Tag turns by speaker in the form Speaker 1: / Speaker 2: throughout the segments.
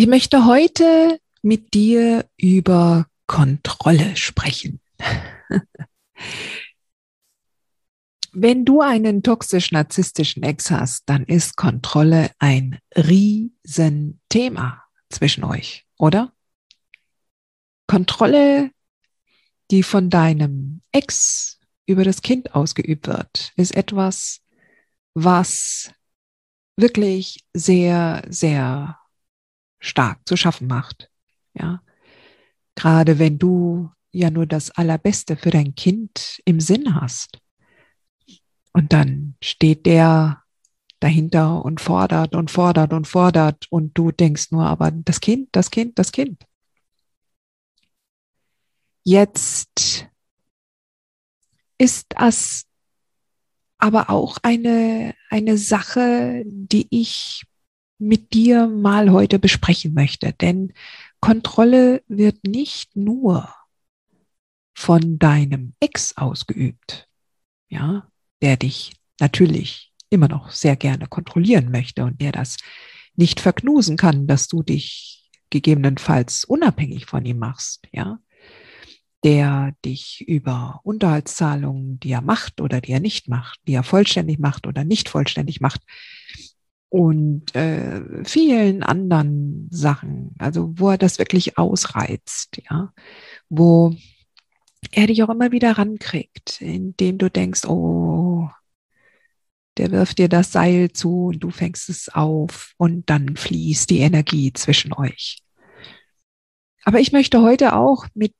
Speaker 1: Ich möchte heute mit dir über Kontrolle sprechen. Wenn du einen toxisch-narzisstischen Ex hast, dann ist Kontrolle ein Riesenthema zwischen euch, oder? Kontrolle, die von deinem Ex über das Kind ausgeübt wird, ist etwas, was wirklich sehr, sehr stark zu schaffen macht. Ja. Gerade wenn du ja nur das Allerbeste für dein Kind im Sinn hast. Und dann steht der dahinter und fordert und fordert und fordert und du denkst nur, aber das Kind, das Kind, das Kind. Jetzt ist das aber auch eine, eine Sache, die ich mit dir mal heute besprechen möchte. Denn Kontrolle wird nicht nur von deinem Ex ausgeübt, ja, der dich natürlich immer noch sehr gerne kontrollieren möchte und der das nicht verknusen kann, dass du dich gegebenenfalls unabhängig von ihm machst, ja, der dich über Unterhaltszahlungen, die er macht oder die er nicht macht, die er vollständig macht oder nicht vollständig macht, und äh, vielen anderen Sachen, also wo er das wirklich ausreizt, ja, wo er dich auch immer wieder rankriegt, indem du denkst, oh, der wirft dir das Seil zu und du fängst es auf und dann fließt die Energie zwischen euch. Aber ich möchte heute auch mit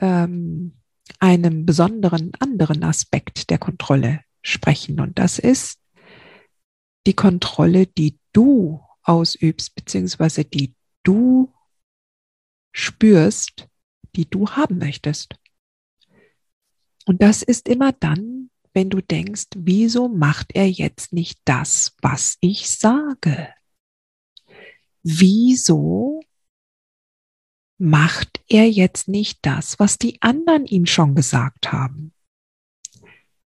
Speaker 1: ähm, einem besonderen anderen Aspekt der Kontrolle sprechen und das ist die Kontrolle, die du ausübst, beziehungsweise die du spürst, die du haben möchtest. Und das ist immer dann, wenn du denkst, wieso macht er jetzt nicht das, was ich sage? Wieso macht er jetzt nicht das, was die anderen ihm schon gesagt haben?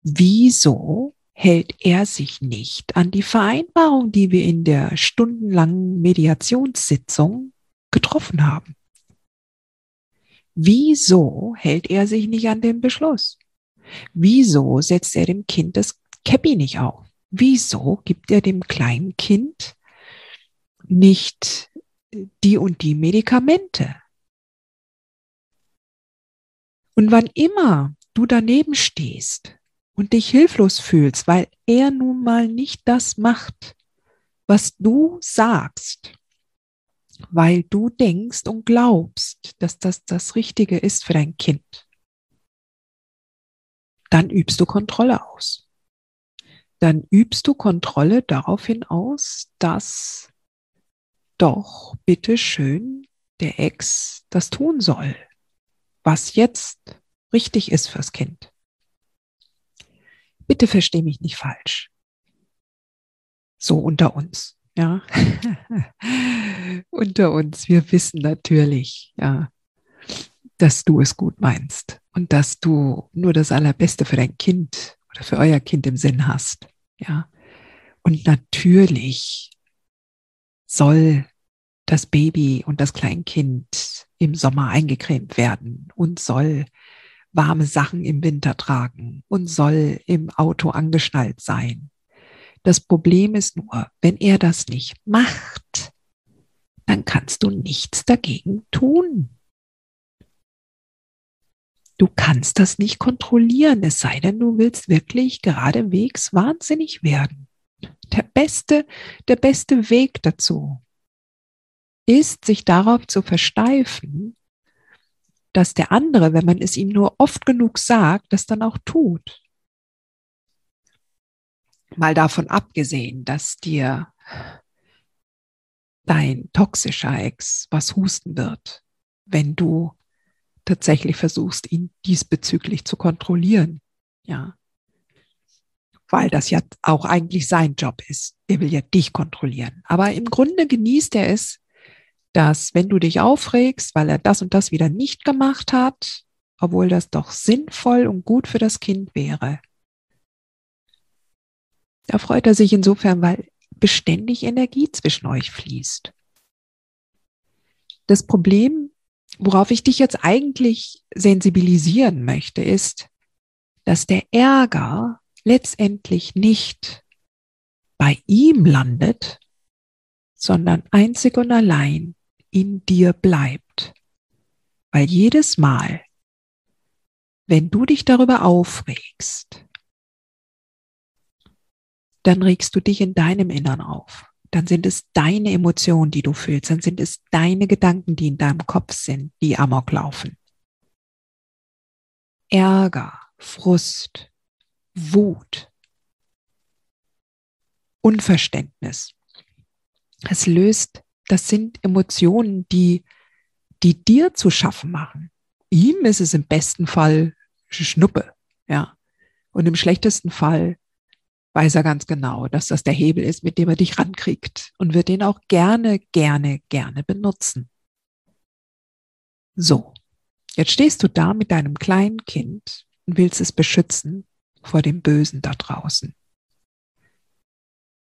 Speaker 1: Wieso hält er sich nicht an die Vereinbarung, die wir in der stundenlangen Mediationssitzung getroffen haben. Wieso hält er sich nicht an den Beschluss? Wieso setzt er dem Kind das Käppi nicht auf? Wieso gibt er dem kleinen Kind nicht die und die Medikamente? Und wann immer du daneben stehst und dich hilflos fühlst, weil er nun mal nicht das macht, was du sagst, weil du denkst und glaubst, dass das das Richtige ist für dein Kind, dann übst du Kontrolle aus. Dann übst du Kontrolle daraufhin aus, dass doch bitte schön der Ex das tun soll, was jetzt richtig ist fürs Kind. Bitte versteh mich nicht falsch. So unter uns, ja. unter uns. Wir wissen natürlich, ja, dass du es gut meinst und dass du nur das Allerbeste für dein Kind oder für euer Kind im Sinn hast, ja. Und natürlich soll das Baby und das Kleinkind im Sommer eingecremt werden und soll warme Sachen im Winter tragen und soll im Auto angeschnallt sein. Das Problem ist nur, wenn er das nicht macht, dann kannst du nichts dagegen tun. Du kannst das nicht kontrollieren, es sei denn, du willst wirklich geradewegs wahnsinnig werden. Der beste, der beste Weg dazu ist, sich darauf zu versteifen, dass der andere, wenn man es ihm nur oft genug sagt, das dann auch tut. Mal davon abgesehen, dass dir dein toxischer Ex was husten wird, wenn du tatsächlich versuchst, ihn diesbezüglich zu kontrollieren. Ja. Weil das ja auch eigentlich sein Job ist. Er will ja dich kontrollieren. Aber im Grunde genießt er es, dass wenn du dich aufregst, weil er das und das wieder nicht gemacht hat, obwohl das doch sinnvoll und gut für das Kind wäre, da freut er sich insofern, weil beständig Energie zwischen euch fließt. Das Problem, worauf ich dich jetzt eigentlich sensibilisieren möchte, ist, dass der Ärger letztendlich nicht bei ihm landet, sondern einzig und allein in dir bleibt. Weil jedes Mal, wenn du dich darüber aufregst, dann regst du dich in deinem Innern auf. Dann sind es deine Emotionen, die du fühlst. Dann sind es deine Gedanken, die in deinem Kopf sind, die amok laufen. Ärger, Frust, Wut, Unverständnis. Es löst, das sind Emotionen, die, die dir zu schaffen machen. Ihm ist es im besten Fall Schnuppe, ja. Und im schlechtesten Fall weiß er ganz genau, dass das der Hebel ist, mit dem er dich rankriegt und wird den auch gerne, gerne, gerne benutzen. So, jetzt stehst du da mit deinem kleinen Kind und willst es beschützen vor dem Bösen da draußen.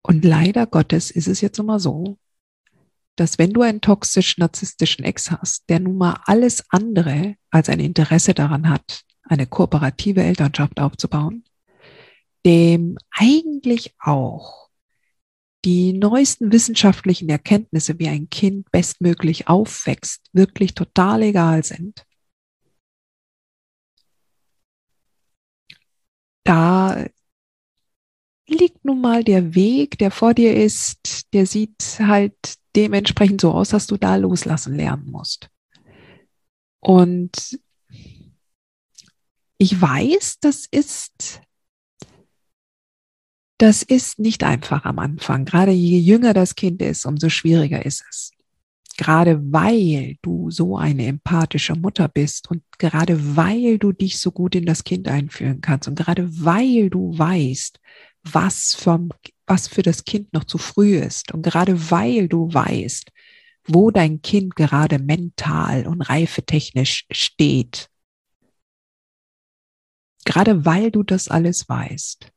Speaker 1: Und leider Gottes ist es jetzt immer so, dass wenn du einen toxisch-narzisstischen Ex hast, der nun mal alles andere als ein Interesse daran hat, eine kooperative Elternschaft aufzubauen, dem eigentlich auch die neuesten wissenschaftlichen Erkenntnisse, wie ein Kind bestmöglich aufwächst, wirklich total egal sind. Da liegt nun mal der Weg, der vor dir ist, der sieht halt dementsprechend so aus, dass du da loslassen lernen musst. Und ich weiß, das ist das ist nicht einfach am Anfang. Gerade je jünger das Kind ist, umso schwieriger ist es. Gerade weil du so eine empathische Mutter bist und gerade weil du dich so gut in das Kind einführen kannst und gerade weil du weißt, was, vom, was für das Kind noch zu früh ist und gerade weil du weißt, wo dein Kind gerade mental und reifetechnisch steht, gerade weil du das alles weißt,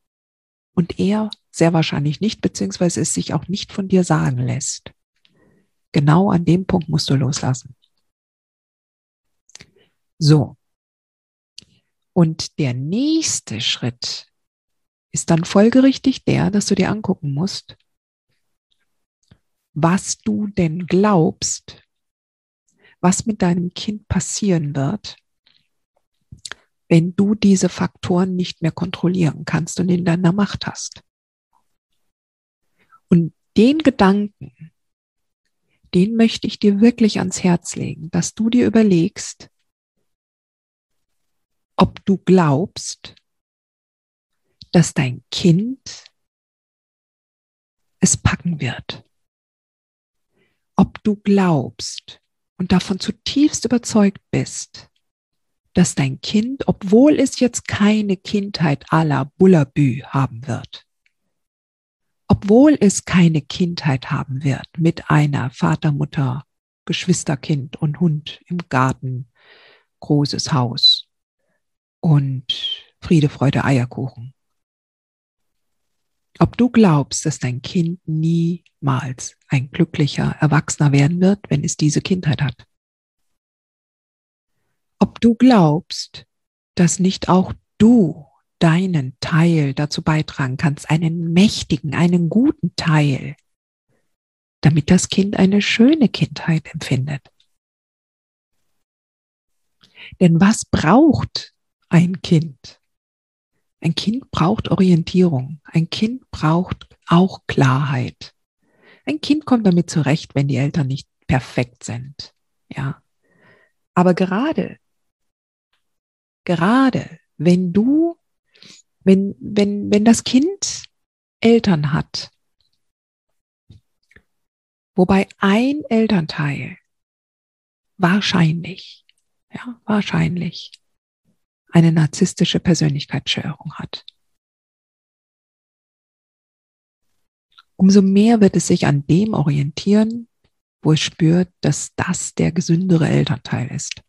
Speaker 1: und er sehr wahrscheinlich nicht, beziehungsweise es sich auch nicht von dir sagen lässt. Genau an dem Punkt musst du loslassen. So. Und der nächste Schritt ist dann folgerichtig der, dass du dir angucken musst, was du denn glaubst, was mit deinem Kind passieren wird, wenn du diese Faktoren nicht mehr kontrollieren kannst und in deiner Macht hast. Und den Gedanken, den möchte ich dir wirklich ans Herz legen, dass du dir überlegst, ob du glaubst, dass dein Kind es packen wird. Ob du glaubst und davon zutiefst überzeugt bist, dass dein Kind, obwohl es jetzt keine Kindheit à la Bullabü haben wird, obwohl es keine Kindheit haben wird mit einer Vater, Mutter, Geschwisterkind und Hund im Garten, großes Haus und Friede, Freude, Eierkuchen. Ob du glaubst, dass dein Kind niemals ein glücklicher Erwachsener werden wird, wenn es diese Kindheit hat ob du glaubst, dass nicht auch du deinen Teil dazu beitragen kannst, einen mächtigen, einen guten Teil, damit das Kind eine schöne Kindheit empfindet. Denn was braucht ein Kind? Ein Kind braucht Orientierung. Ein Kind braucht auch Klarheit. Ein Kind kommt damit zurecht, wenn die Eltern nicht perfekt sind. Ja. Aber gerade, gerade wenn du, wenn, wenn, wenn das Kind Eltern hat, wobei ein Elternteil wahrscheinlich, ja, wahrscheinlich eine narzisstische Persönlichkeitsstörung hat. Umso mehr wird es sich an dem orientieren, wo es spürt, dass das der gesündere Elternteil ist.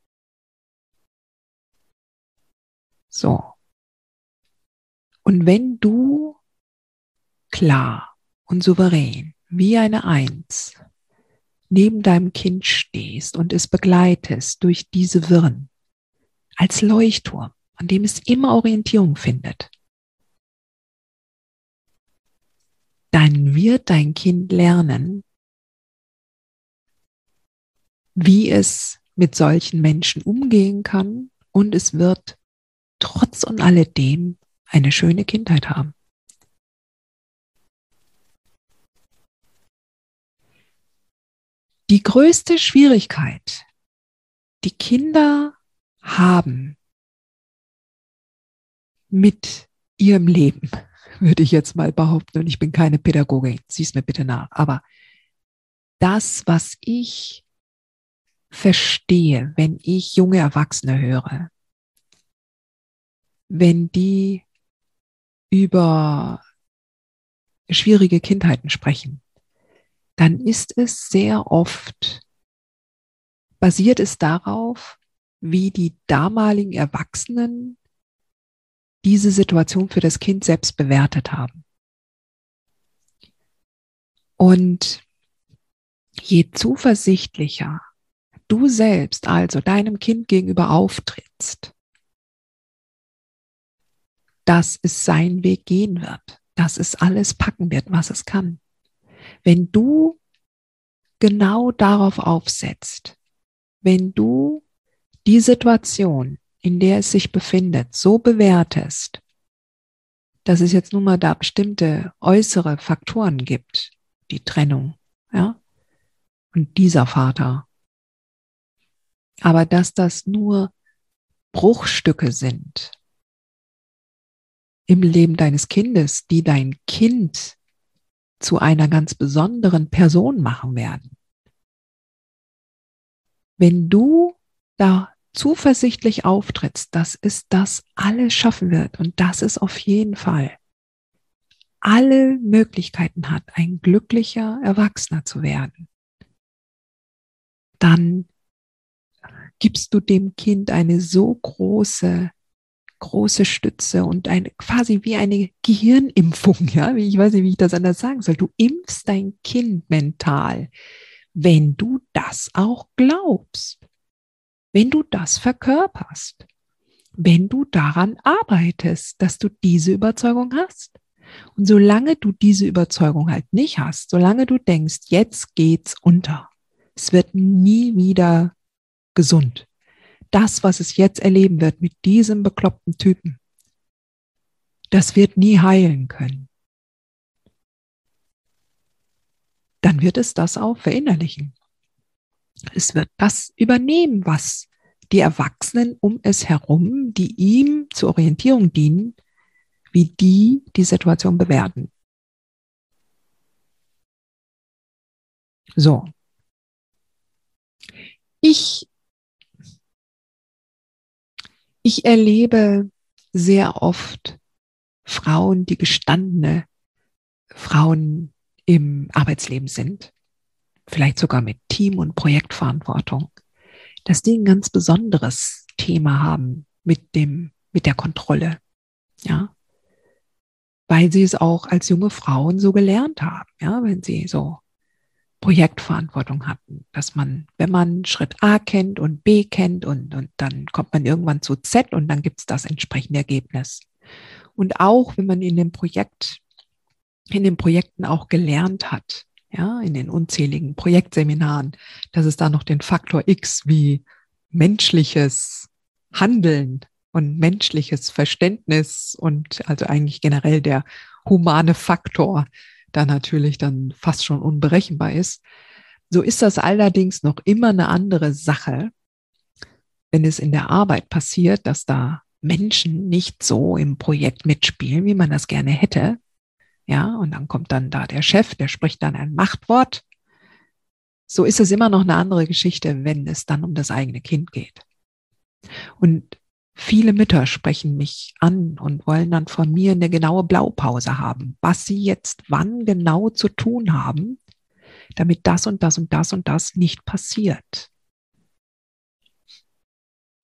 Speaker 1: So. Und wenn du klar und souverän wie eine Eins neben deinem Kind stehst und es begleitest durch diese Wirren als Leuchtturm, an dem es immer Orientierung findet, dann wird dein Kind lernen, wie es mit solchen Menschen umgehen kann und es wird trotz und alledem eine schöne Kindheit haben. Die größte Schwierigkeit, die Kinder haben mit ihrem Leben, würde ich jetzt mal behaupten, und ich bin keine Pädagogin, sieh's mir bitte nach, aber das, was ich verstehe, wenn ich junge Erwachsene höre, wenn die über schwierige Kindheiten sprechen, dann ist es sehr oft, basiert es darauf, wie die damaligen Erwachsenen diese Situation für das Kind selbst bewertet haben. Und je zuversichtlicher du selbst also deinem Kind gegenüber auftrittst, dass es seinen Weg gehen wird, dass es alles packen wird, was es kann. Wenn du genau darauf aufsetzt, wenn du die Situation, in der es sich befindet, so bewertest, dass es jetzt nun mal da bestimmte äußere Faktoren gibt, die Trennung, ja, und dieser Vater aber dass das nur Bruchstücke sind im Leben deines Kindes, die dein Kind zu einer ganz besonderen Person machen werden. Wenn du da zuversichtlich auftrittst, dass es das alles schaffen wird. Und dass es auf jeden Fall. Alle Möglichkeiten hat, ein glücklicher Erwachsener zu werden, dann gibst du dem Kind eine so große, große Stütze und eine, quasi wie eine Gehirnimpfung, ja, ich weiß nicht, wie ich das anders sagen soll. Du impfst dein Kind mental, wenn du das auch glaubst, wenn du das verkörperst, wenn du daran arbeitest, dass du diese Überzeugung hast. Und solange du diese Überzeugung halt nicht hast, solange du denkst, jetzt geht's unter, es wird nie wieder gesund. Das, was es jetzt erleben wird mit diesem bekloppten Typen, das wird nie heilen können. Dann wird es das auch verinnerlichen. Es wird das übernehmen, was die Erwachsenen um es herum, die ihm zur Orientierung dienen, wie die die Situation bewerten. So. Ich ich erlebe sehr oft Frauen, die gestandene Frauen im Arbeitsleben sind, vielleicht sogar mit Team- und Projektverantwortung, dass die ein ganz besonderes Thema haben mit dem, mit der Kontrolle. Ja. Weil sie es auch als junge Frauen so gelernt haben. Ja, wenn sie so Projektverantwortung hatten, dass man, wenn man Schritt A kennt und B kennt und, und dann kommt man irgendwann zu Z und dann gibt es das entsprechende Ergebnis. Und auch wenn man in dem Projekt, in den Projekten auch gelernt hat, ja, in den unzähligen Projektseminaren, dass es da noch den Faktor X wie menschliches Handeln und menschliches Verständnis und also eigentlich generell der humane Faktor da natürlich dann fast schon unberechenbar ist, So ist das allerdings noch immer eine andere Sache, wenn es in der Arbeit passiert, dass da Menschen nicht so im Projekt mitspielen, wie man das gerne hätte. Ja, und dann kommt dann da der Chef, der spricht dann ein Machtwort. So ist es immer noch eine andere Geschichte, wenn es dann um das eigene Kind geht. Und viele Mütter sprechen mich an und wollen dann von mir eine genaue Blaupause haben, was sie jetzt wann genau zu tun haben, damit das und das und das und das nicht passiert.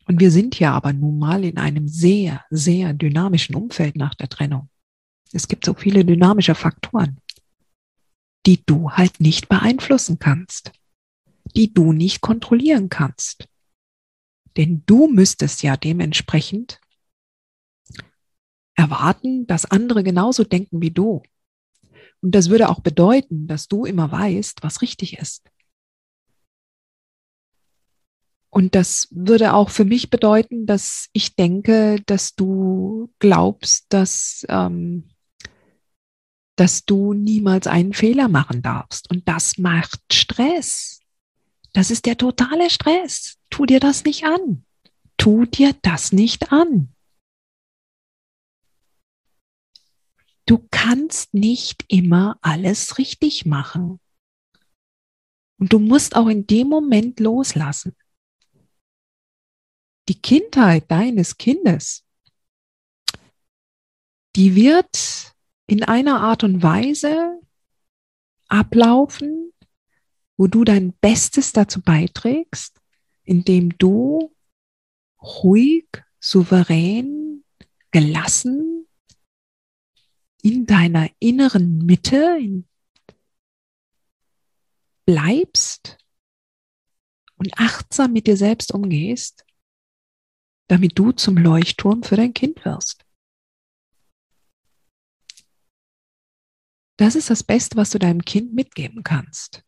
Speaker 1: Und wir sind ja aber nun mal in einem sehr, sehr dynamischen Umfeld nach der Trennung. Es gibt so viele dynamische Faktoren, die du halt nicht beeinflussen kannst, die du nicht kontrollieren kannst. Denn du müsstest ja dementsprechend erwarten, dass andere genauso denken wie du. Und das würde auch bedeuten, dass du immer weißt, was richtig ist. Und das würde auch für mich bedeuten, dass ich denke, dass du glaubst, dass, ähm, dass du niemals einen Fehler machen darfst. Und das macht Stress. Das ist der totale Stress. Tu dir das nicht an. Tu dir das nicht an. Du kannst nicht immer alles richtig machen. Und du musst auch in dem Moment loslassen die Kindheit deines Kindes, die wird in einer Art und Weise ablaufen, wo du dein Bestes dazu beiträgst, indem du ruhig, souverän, gelassen in deiner inneren Mitte bleibst und achtsam mit dir selbst umgehst damit du zum Leuchtturm für dein Kind wirst. Das ist das Beste, was du deinem Kind mitgeben kannst.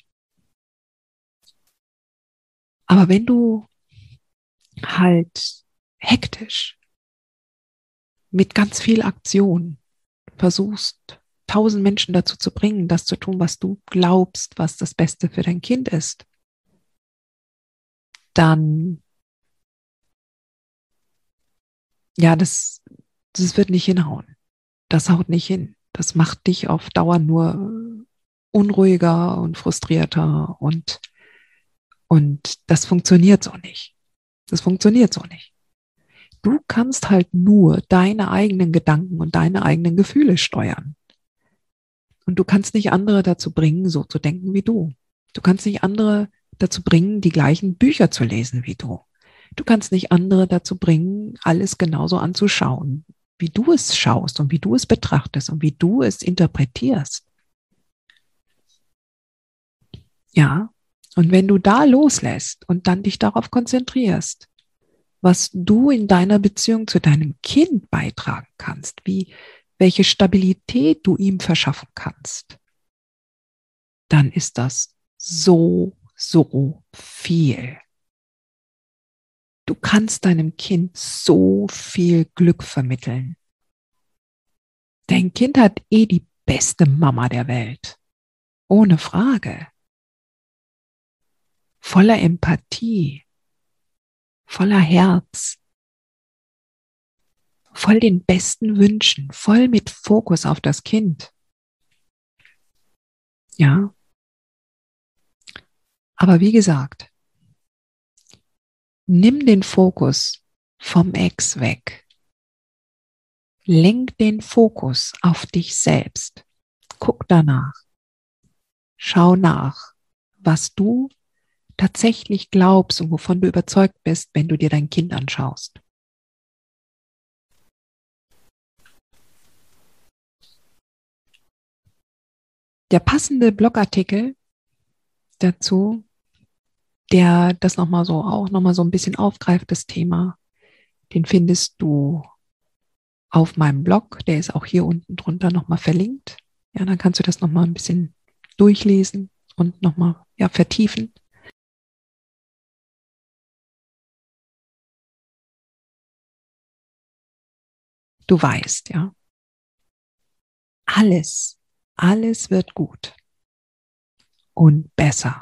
Speaker 1: Aber wenn du halt hektisch mit ganz viel Aktion versuchst, tausend Menschen dazu zu bringen, das zu tun, was du glaubst, was das Beste für dein Kind ist, dann ja, das, das wird nicht hinhauen. Das haut nicht hin. Das macht dich auf Dauer nur unruhiger und frustrierter und, und das funktioniert so nicht. Das funktioniert so nicht. Du kannst halt nur deine eigenen Gedanken und deine eigenen Gefühle steuern. Und du kannst nicht andere dazu bringen, so zu denken wie du. Du kannst nicht andere dazu bringen, die gleichen Bücher zu lesen wie du. Du kannst nicht andere dazu bringen, alles genauso anzuschauen, wie du es schaust und wie du es betrachtest und wie du es interpretierst. Ja, und wenn du da loslässt und dann dich darauf konzentrierst, was du in deiner Beziehung zu deinem Kind beitragen kannst, wie, welche Stabilität du ihm verschaffen kannst, dann ist das so, so viel. Du kannst deinem Kind so viel Glück vermitteln. Dein Kind hat eh die beste Mama der Welt. Ohne Frage. Voller Empathie. Voller Herz. Voll den besten Wünschen. Voll mit Fokus auf das Kind. Ja. Aber wie gesagt, Nimm den Fokus vom Ex weg. Lenk den Fokus auf dich selbst. Guck danach. Schau nach, was du tatsächlich glaubst und wovon du überzeugt bist, wenn du dir dein Kind anschaust. Der passende Blogartikel dazu der das nochmal so auch nochmal so ein bisschen aufgreift, das Thema. Den findest du auf meinem Blog, der ist auch hier unten drunter nochmal verlinkt. Ja, dann kannst du das nochmal ein bisschen durchlesen und nochmal ja, vertiefen. Du weißt, ja. Alles, alles wird gut und besser